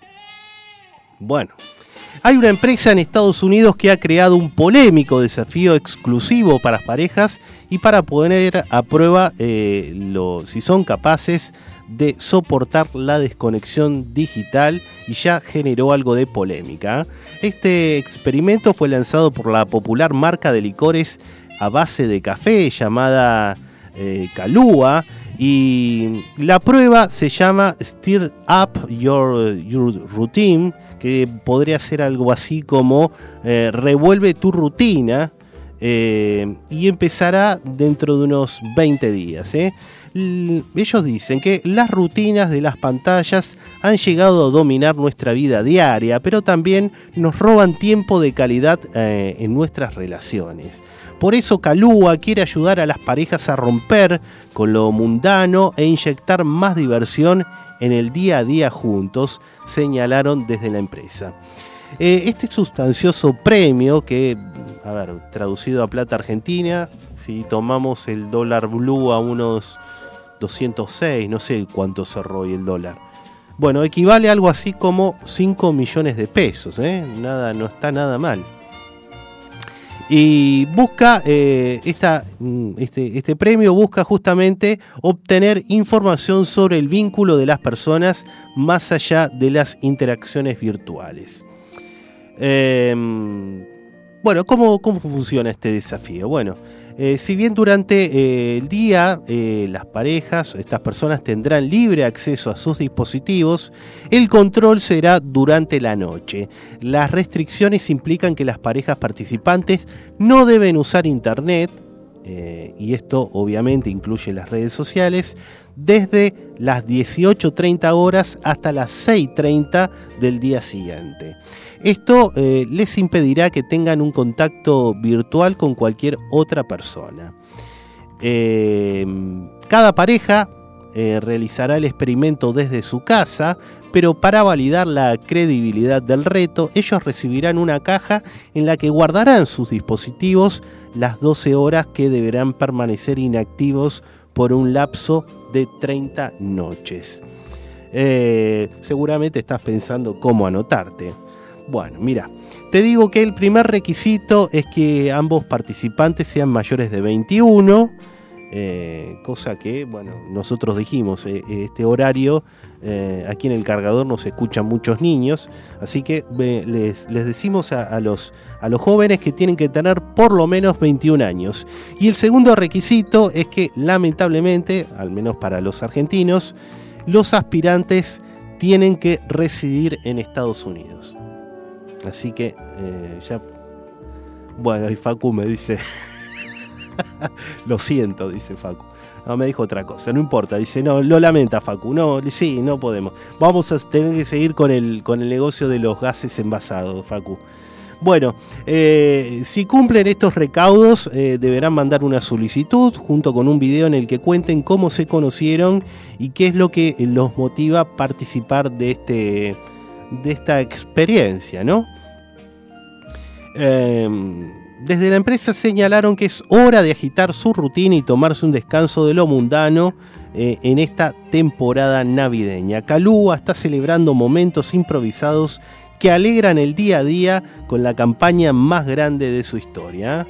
Bueno, hay una empresa en Estados Unidos que ha creado un polémico desafío exclusivo para las parejas y para poner a prueba eh, si son capaces de soportar la desconexión digital y ya generó algo de polémica. Este experimento fue lanzado por la popular marca de licores a base de café llamada eh, Calúa y la prueba se llama Stir Up Your, Routine, que podría ser algo así como eh, revuelve tu rutina eh, y empezará dentro de unos 20 días. ¿Eh? ellos dicen que las rutinas de las pantallas han llegado a dominar nuestra vida diaria, pero también nos roban tiempo de calidad eh, en nuestras relaciones. Por eso Calúa quiere ayudar a las parejas a romper con lo mundano e inyectar más diversión en el día a día juntos, señalaron desde la empresa. Eh, este sustancioso premio que, a ver, traducido a plata argentina, si tomamos el dólar blue a unos 206, no sé cuánto cerró hoy el dólar. Bueno, equivale a algo así como 5 millones de pesos, ¿eh? Nada, no está nada mal. Y busca, eh, mm, este, este premio busca justamente obtener información sobre el vínculo de las personas más allá de las interacciones virtuales. Em, bueno, ¿cómo, ¿cómo funciona este desafío? Bueno, eh, si bien durante eh, el día eh, las parejas, estas personas tendrán libre acceso a sus dispositivos, el control será durante la noche. Las restricciones implican que las parejas participantes no deben usar internet, y esto obviamente incluye las redes sociales, desde las 18.30 horas hasta las 6.30 del día siguiente. Esto eh, les impedirá que tengan un contacto virtual con cualquier otra persona. Eh, cada pareja eh, realizará el experimento desde su casa, pero para validar la credibilidad del reto, ellos recibirán una caja en la que guardarán sus dispositivos las 12 horas que deberán permanecer inactivos por un lapso de 30 noches. seguramente estás pensando cómo anotarte. Bueno, mira, te digo que el primer requisito es que ambos participantes sean mayores de 21, eh, cosa que, bueno, nosotros dijimos, eh, este horario eh, aquí en el cargador nos escuchan muchos niños, así que les, decimos a, los, a los jóvenes que tienen que tener por lo menos 21 años. Y el segundo requisito es que, lamentablemente, al menos para los argentinos, los aspirantes tienen que residir en Estados Unidos. Así que eh, ya. Bueno, y Facu me dice. lo siento, dice Facu. No, me dijo otra cosa, no importa. Dice, no, lo lamenta Facu. No, sí, no podemos. Vamos a tener que seguir con el, con el negocio de los gases envasados, Facu. Bueno, eh, si cumplen estos recaudos, eh, deberán mandar una solicitud junto con un video en el que cuenten cómo se conocieron y qué es lo que los motiva a participar de, este, de esta experiencia, ¿no? Em, desde la empresa señalaron que es hora de agitar su rutina y tomarse un descanso de lo mundano eh, en esta temporada navideña. Calúa está celebrando momentos improvisados que alegran el día a día con la campaña más grande de su historia.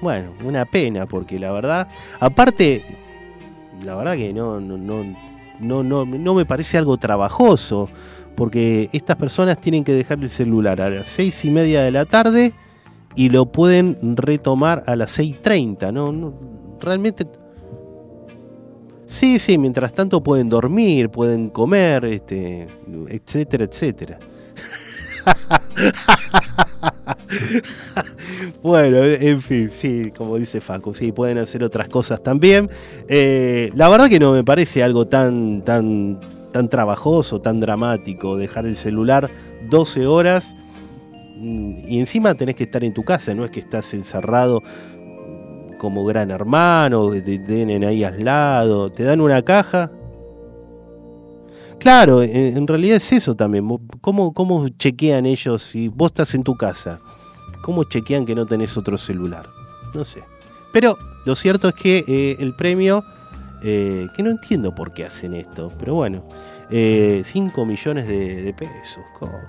Bueno, una pena porque la verdad, aparte, la verdad que no, no, no, no, no, no me parece algo trabajoso porque estas personas tienen que dejar el celular a las seis y media de la tarde y lo pueden retomar a las 6.30, ¿no? ¿no? Realmente... Sí, sí, mientras tanto pueden dormir, pueden comer, este, etcétera, etcétera. bueno, en fin, sí, como dice Facu, sí, pueden hacer otras cosas también. Eh, la verdad que no me parece algo tan, tan, tan trabajoso, tan dramático, dejar el celular 12 horas y encima tenés que estar en tu casa, no es que estás encerrado como gran hermano, te tienen ahí aislado, te dan una caja. Claro, en realidad es eso también. ¿Cómo, ¿Cómo chequean ellos si vos estás en tu casa? ¿Cómo chequean que no tenés otro celular? No sé. Pero lo cierto es que eh, el premio, eh, que no entiendo por qué hacen esto, pero bueno, 5 eh, millones de, de pesos.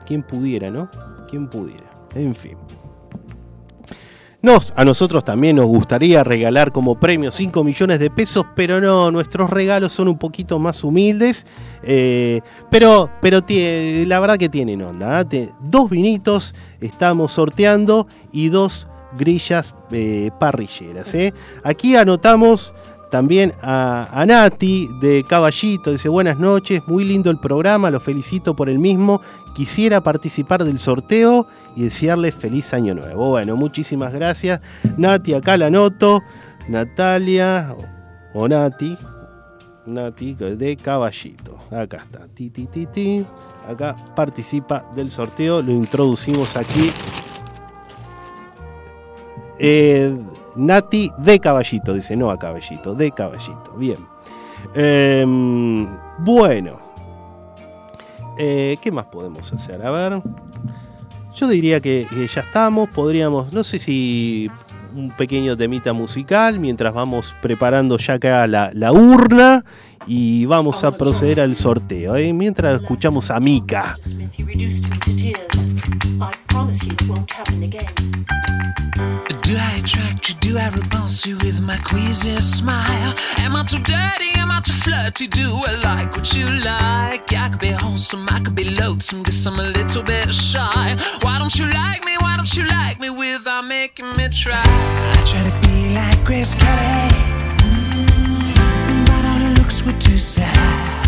¿Quién pudiera, no? ¿Quién pudiera? En fin. Nos, a nosotros también nos gustaría regalar como premio 5 millones de pesos, pero no, nuestros regalos son un poquito más humildes, eh, pero, pero la verdad que tienen onda. ¿eh? Dos vinitos estamos sorteando y dos grillas eh, parrilleras. Aquí anotamos también a, Nati de Caballito, dice buenas noches, muy lindo el programa, lo felicito por el mismo, quisiera participar del sorteo y desearle feliz año nuevo. Bueno, muchísimas gracias. Nati, acá la anoto. Natalia o Nati, Nati de Caballito. Acá está. Ti, ti. Acá participa del sorteo. Lo introducimos aquí. Eh, Nati de Caballito, dice, no a Caballito, de Caballito. Bien. Em, bueno. Eh, ¿Qué más podemos hacer? A ver. Yo diría que, ya estamos. Podríamos, no sé si un pequeño temita musical mientras vamos preparando ya acá la, la urna y vamos a proceder al sorteo. ¿eh? Mientras escuchamos a Mika. Do I attract you? Do I repulse you with my queasy smile? Am I too dirty? Am I too flirty? Do I like what you like? I could be wholesome, I could be loathsome, guess I'm a little bit shy. Why don't you like me? Why don't you like me without making me try? I try to be like Grace Kelly, mm, but looks were too sad.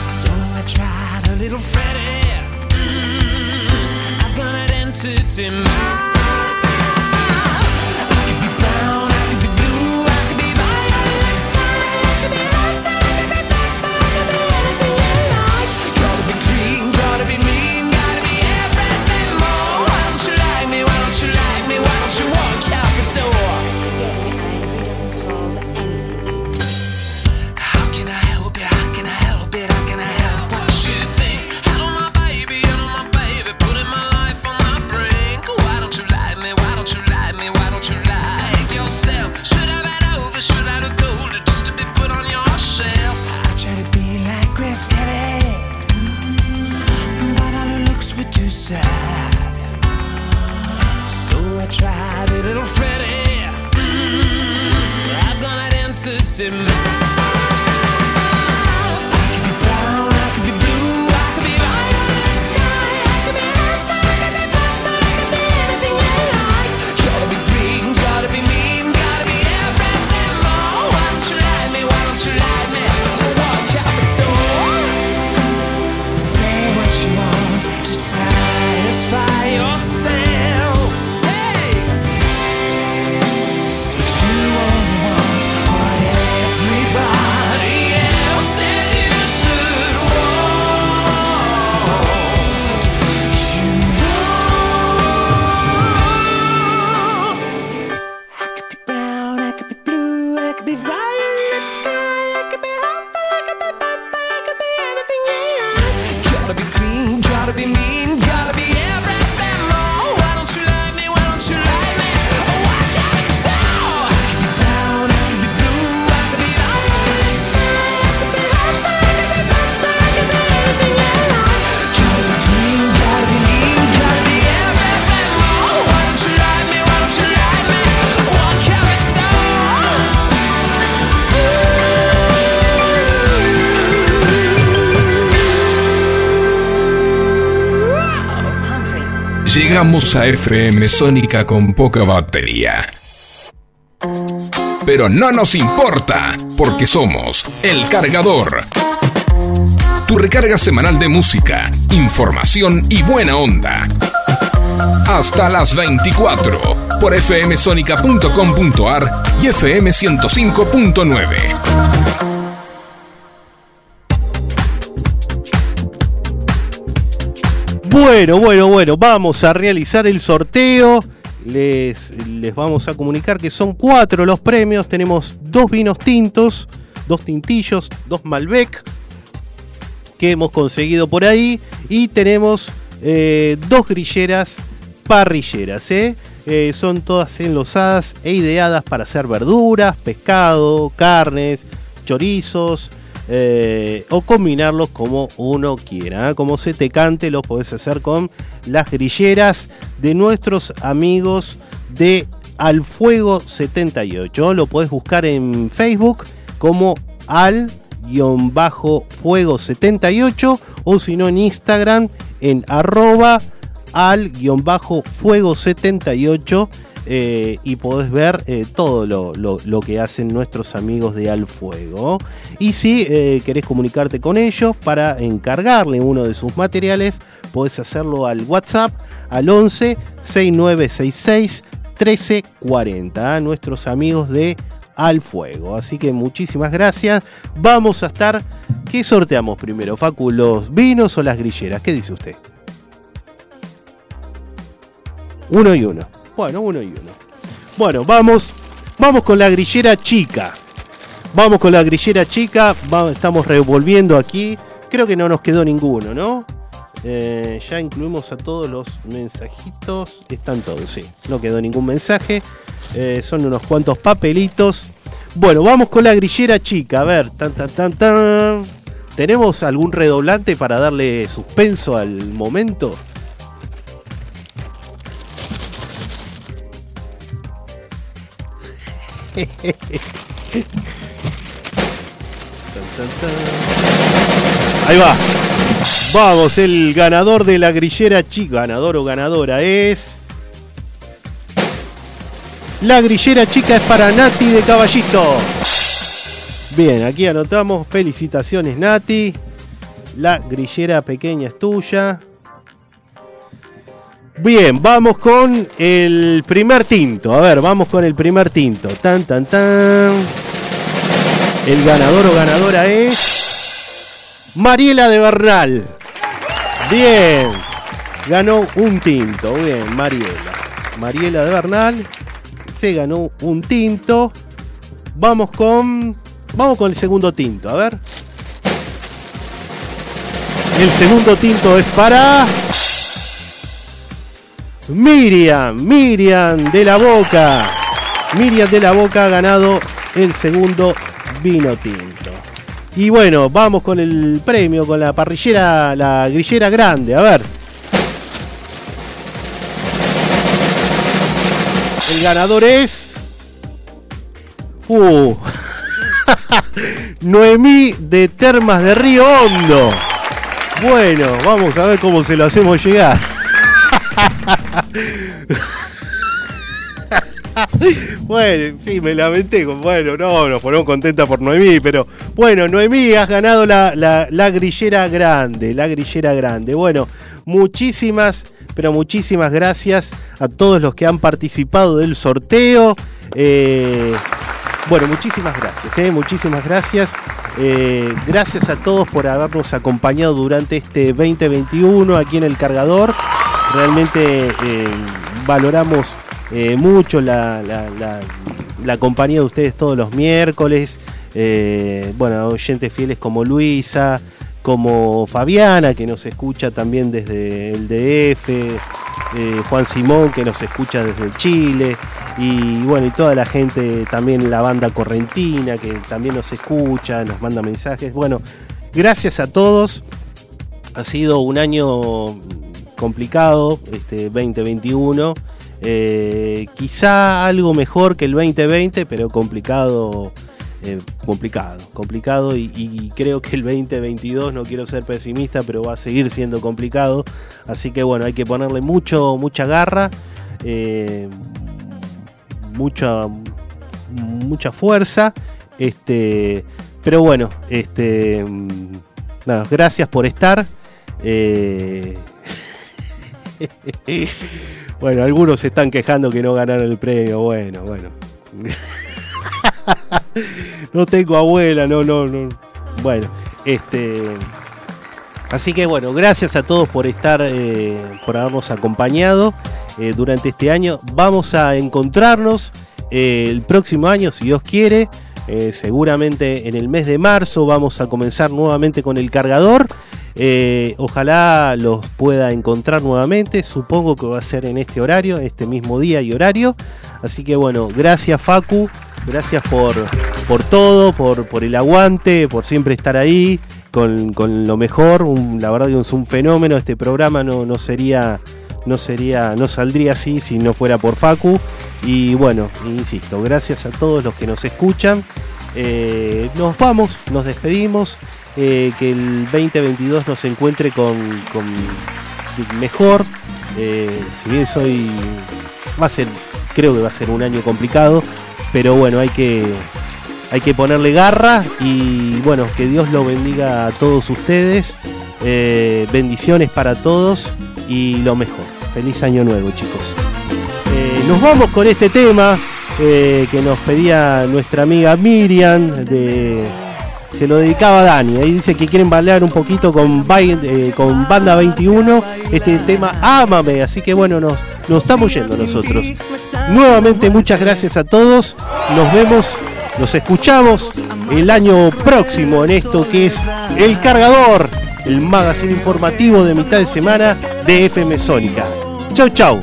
So I tried a little Freddie. Mm, I've got an entity mind. in Llegamos a FM Sónica con poca batería. Pero no nos importa, porque somos El Cargador. Tu recarga semanal de música, información y buena onda. Hasta las 24 por fmsonica.com.ar y fm105.9. Bueno, bueno, bueno, vamos a realizar el sorteo. Les, les vamos a comunicar que son cuatro los premios. Tenemos dos vinos tintos, dos tintillos, dos Malbec que hemos conseguido por ahí. Y tenemos eh, dos grilleras parrilleras. ¿eh? Eh, son todas enlosadas e ideadas para hacer verduras, pescado, carnes, chorizos, eh, o combinarlos como uno quiera. ¿eh? Como se te cante, lo podés hacer con las grilleras de nuestros amigos de Alfuego 78. Lo podés buscar en Facebook como al-fuego 78 o si no en Instagram en arroba al-fuego 78 eh, y podés ver eh, todo lo, lo- que hacen nuestros amigos de Al Fuego. Y si eh, querés comunicarte con ellos para encargarle uno de sus materiales, podés hacerlo al WhatsApp al 11 6966 1340. a Nuestros amigos de Al Fuego. Así que muchísimas gracias. Vamos a estar. ¿Qué sorteamos primero, Facu? ¿Los vinos o las grilleras? ¿Qué dice usted? Uno y uno. Bueno, uno y uno. Bueno, vamos, vamos con la grillera chica. Vamos con la grillera chica. Estamos revolviendo aquí. Creo que no nos quedó ninguno, ¿no? Eh, ya incluimos a todos los mensajitos. Están todos, sí. No quedó ningún mensaje. Eh, son unos cuantos papelitos. Bueno, vamos con la grillera chica. A ver, tan, tan, tan, tan. ¿Tenemos algún redoblante para darle suspenso al momento? Ahí va. Vamos, el ganador de la grillera chica, ganador o ganadora es. La grillera chica es para Nati de Caballito. Bien, aquí anotamos. Felicitaciones, Nati. La grillera pequeña es tuya. Bien, vamos con el primer tinto. A ver, vamos con el primer tinto. Tan, tan, tan. El ganador o ganadora es. Mariela de Bernal. Bien. Ganó un tinto. Bien, Mariela. Mariela de Bernal. Se ganó un tinto. Vamos con. Vamos con el segundo tinto. A ver. El segundo tinto es para. Miriam, Miriam de la Boca. Miriam de la Boca ha ganado el segundo vino tinto. Y bueno, vamos con el premio, con la parrillera, la grillera grande. A ver. El ganador es. Uh. Noemí de Termas de Río Hondo. Bueno, vamos a ver cómo se lo hacemos llegar. Bueno, sí, me lamenté. Bueno, no, nos ponemos contenta por Noemí, pero bueno, Noemí, has ganado la, la- la grillera grande, la grillera grande. Bueno, muchísimas, pero muchísimas gracias a todos los que han participado del sorteo. Eh, bueno, muchísimas gracias, eh, muchísimas gracias. Eh, gracias a todos por habernos acompañado durante este 2021 aquí en el cargador. Realmente eh, valoramos eh, mucho la, la- compañía de ustedes todos los miércoles. Eh, bueno, oyentes fieles como Luisa, como Fabiana, que nos escucha también desde el DF, Juan Simón, que nos escucha desde Chile, y bueno, y toda la gente, también la banda correntina, que también nos escucha, nos manda mensajes. Bueno, gracias a todos. Ha sido un año complicado, este 2021. Eh, quizá algo mejor que el 2020, pero complicado, eh, complicado, complicado. Y, creo que el 2022, no quiero ser pesimista, pero va a seguir siendo complicado. Así que bueno, hay que ponerle mucho, mucha garra, eh, mucha, mucha fuerza. Este, pero bueno, este, mm, gracias por estar. Eh, bueno, algunos se están quejando que no ganaron el premio. Bueno, bueno. no tengo abuela, no, no, no. Bueno, este. Así que bueno, gracias a todos por estar, eh, por habernos acompañado eh, durante este año. Vamos a encontrarnos eh, el próximo año, si Dios quiere. Eh, seguramente en el mes de marzo vamos a comenzar nuevamente con el cargador. Eh, ojalá los pueda encontrar nuevamente. Supongo que va a ser en este horario, este mismo día y horario. Así que bueno, gracias Facu. Gracias por, por todo, por, por el aguante, por siempre estar ahí con, con lo mejor. La verdad que es un fenómeno. Este programa no, no sería no sería, no saldría así si no fuera por Facu. Y bueno, insisto, gracias a todos los que nos escuchan. Eh, nos vamos, nos despedimos. eh, que el 2022 nos encuentre con, con mejor. Eh, si bien soy, va a ser, creo que va a ser un año complicado, pero bueno, hay que, hay que ponerle garra y bueno, que Dios lo bendiga a todos ustedes. Bendiciones para todos y lo mejor. Feliz año nuevo, chicos. Eh, nos vamos con este tema eh, que nos pedía nuestra amiga Miriam. De, se lo dedicaba a Dani. Ahí dice que quieren bailar un poquito con, eh, con Banda 21. Este tema Ámame. Así que bueno, nos estamos yendo nosotros. Nuevamente, muchas gracias a todos. Nos vemos, nos escuchamos el año próximo en esto que es El Cargador, el magazine informativo de mitad de semana de FM Sónica. Chau, chau.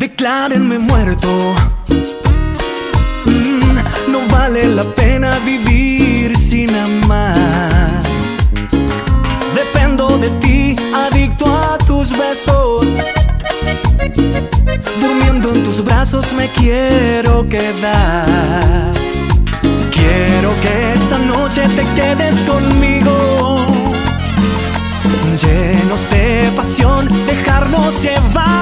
Declárenme muerto. Mm, no vale la pena vivir sin amar. Dependo de ti, adicto a tus besos. Durmiendo en tus brazos me quiero quedar. Quiero que esta noche te quedes conmigo llenos de pasión, dejarnos llevar.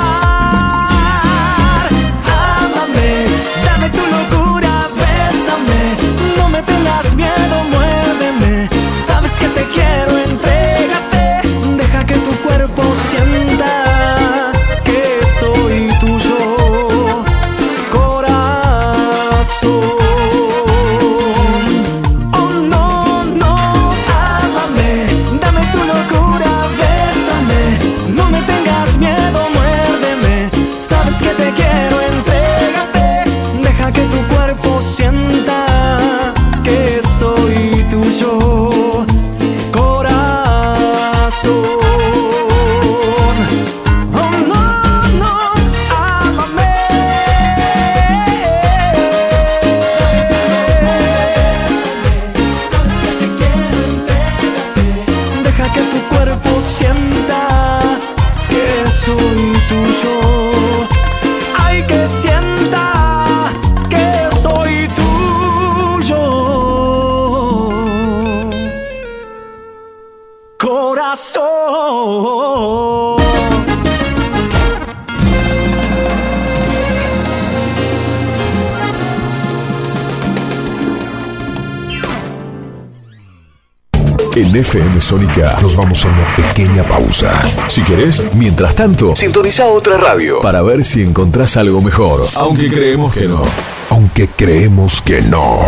FM Sónica nos vamos a una pequeña pausa. Si querés, mientras tanto, sintoniza otra radio para ver si encontrás algo mejor. Aunque creemos que no. Aunque creemos que no.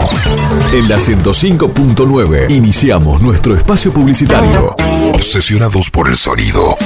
En la 105.9 iniciamos nuestro espacio publicitario. Obsesionados por el sonido.